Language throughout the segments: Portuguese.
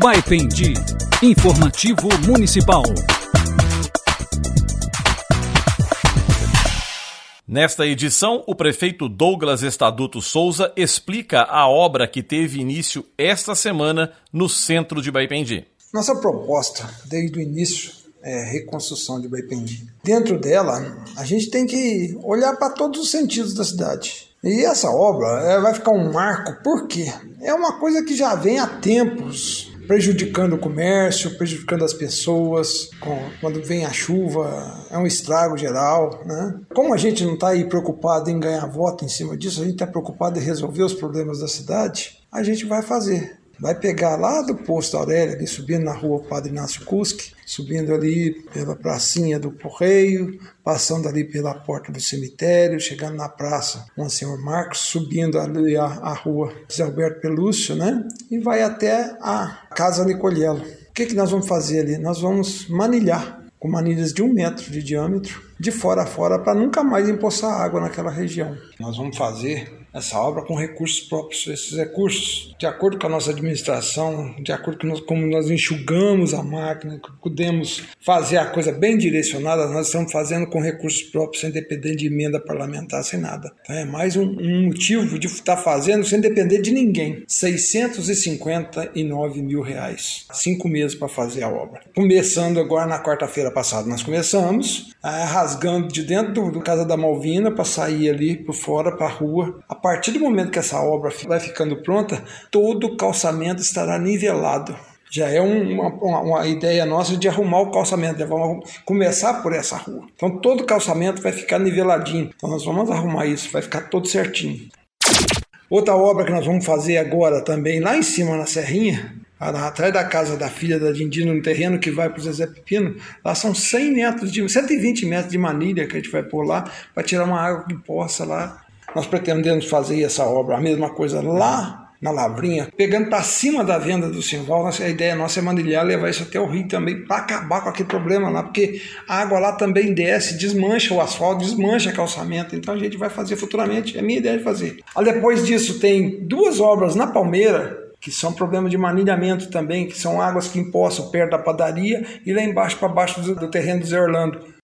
Baipendi, informativo municipal. Nesta edição, o prefeito Douglas Estaduto Souza explica a obra que teve início esta semana no centro de Baipendi. Nossa proposta, desde o início, é reconstrução de Baipendi. Dentro dela, a gente tem que olhar para todos os sentidos da cidade. E essa obra vai ficar um marco, por quê? É uma coisa que já vem há tempos prejudicando o comércio, prejudicando as pessoas. Quando vem a chuva, é um estrago geral. Né? Como a gente não está aí preocupado em ganhar voto em cima disso, a gente está preocupado em resolver os problemas da cidade, a gente vai fazer vai pegar lá do posto Aurélia, ali subindo na rua Padre Inácio Cusque, subindo ali pela pracinha do Correio, passando ali pela porta do cemitério, chegando na praça Monsenhor Marcos, subindo ali a, a rua José Alberto Pelúcio, né? E vai até a Casa Nicolhello. O que, que nós vamos fazer ali? Nós vamos manilhar com manilhas de um metro de diâmetro, de fora a fora, para nunca mais empoçar água naquela região. Nós vamos fazer essa obra com recursos próprios. Esses recursos, de acordo com a nossa administração, de acordo com nós, como nós enxugamos a máquina, podemos fazer a coisa bem direcionada, nós estamos fazendo com recursos próprios, sem depender de emenda parlamentar, sem nada. Então é mais um, um motivo de estar fazendo sem depender de ninguém. 659 mil reais. Cinco meses para fazer a obra. Começando agora na quarta-feira passada, nós começamos ah, rasgando de dentro do, do Casa da Malvina para sair ali por fora, para a rua. A partir do momento que essa obra vai ficando pronta, todo o calçamento estará nivelado. Já é uma, uma, uma, ideia nossa de arrumar o calçamento, vamos começar por essa rua. Então todo o calçamento vai ficar niveladinho. Então nós vamos arrumar isso, vai ficar todo certinho. Outra obra que nós vamos fazer agora também, lá em cima na Serrinha, atrás da casa da filha da Dindina, no terreno que vai para o Zezé Pepino, lá são 100 metros de 120 metros de manilha que a gente vai pôr lá para tirar uma água que possa lá nós pretendemos fazer essa obra, a mesma coisa lá na Lavrinha, pegando para cima da venda do Simval. A ideia nossa é manilhar, levar isso até o rio também, para acabar com aquele problema lá, porque a água lá também desce, desmancha o asfalto, desmancha calçamento. Então a gente vai fazer futuramente, é minha ideia de fazer. Aí depois disso, tem duas obras na Palmeira, que são problema de manilhamento também, que são águas que empoçam perto da padaria e lá embaixo para baixo do, do terreno do Zé Orlando.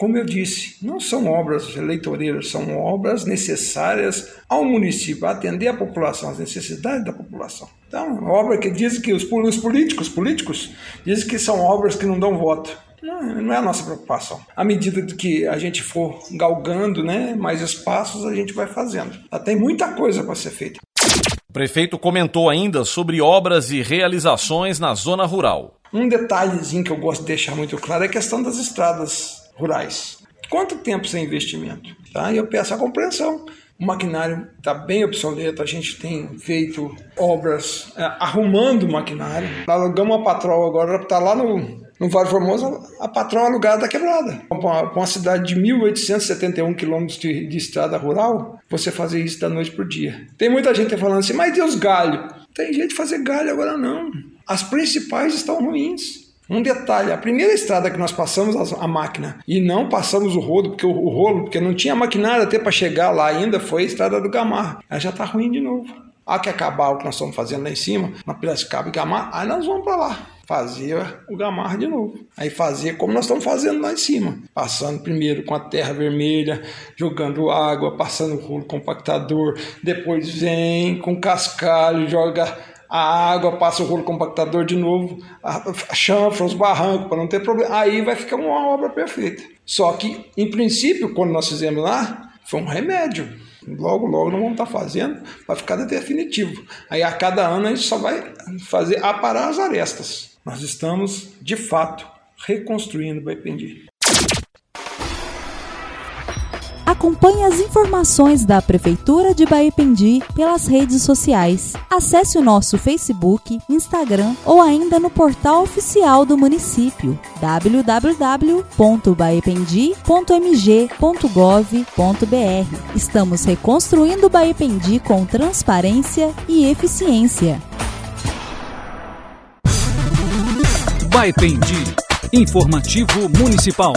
Como eu disse, não são obras eleitoreiras, são obras necessárias ao município, atender a população, as necessidades da população. Então, obra que diz que os, os políticos, políticos, dizem que são obras que não dão voto. Não, não é a nossa preocupação. À medida que a gente for galgando né, mais espaços, a gente vai fazendo. Tem muita coisa para ser feita. O prefeito comentou ainda sobre obras e realizações na zona rural. Um detalhezinho que eu gosto de deixar muito claro é a questão das estradas rurais. Quanto tempo sem investimento? Tá? E eu peço a compreensão. O maquinário está bem obsoleto, a gente tem feito obras é, arrumando o maquinário. Alugamos uma patroa agora, está lá no, no Vale Formoso, a patroa alugada está quebrada. Para uma, uma, cidade de 1.871 quilômetros de, de estrada rural, você fazer isso da noite para o dia. Tem muita gente falando assim, mas Deus galho. Tem jeito de fazer galho agora não. As principais estão ruins. Um detalhe, a primeira estrada que nós passamos a máquina e não passamos o rolo, porque o, rolo, porque não tinha maquinário até para chegar lá ainda, foi a estrada do Gamar. Ela já está ruim de novo. Há que acabar o que nós estamos fazendo lá em cima, na Piracicaba e Gamar, aí nós vamos para lá fazer o Gamar de novo. Aí fazer como nós estamos fazendo lá em cima. Passando primeiro com a terra vermelha, jogando água, passando o rolo compactador, depois vem com cascalho, joga a água, passa o rolo compactador de novo, chanfra os barrancos para não ter problema. Aí vai ficar uma obra perfeita. Só que, em princípio, quando nós fizemos lá, foi um remédio. Logo, logo não vamos estar fazendo, vai ficar definitivo. Aí a cada ano a gente só vai fazer aparar as arestas. Nós estamos, de fato, reconstruindo o Baipendi. Acompanhe as informações da Prefeitura de Baipendi pelas redes sociais. Acesse o nosso Facebook, Instagram ou ainda no portal oficial do município www.baipendi.mg.gov.br. Estamos reconstruindo Baipendi com transparência e eficiência. Baipendi, informativo municipal.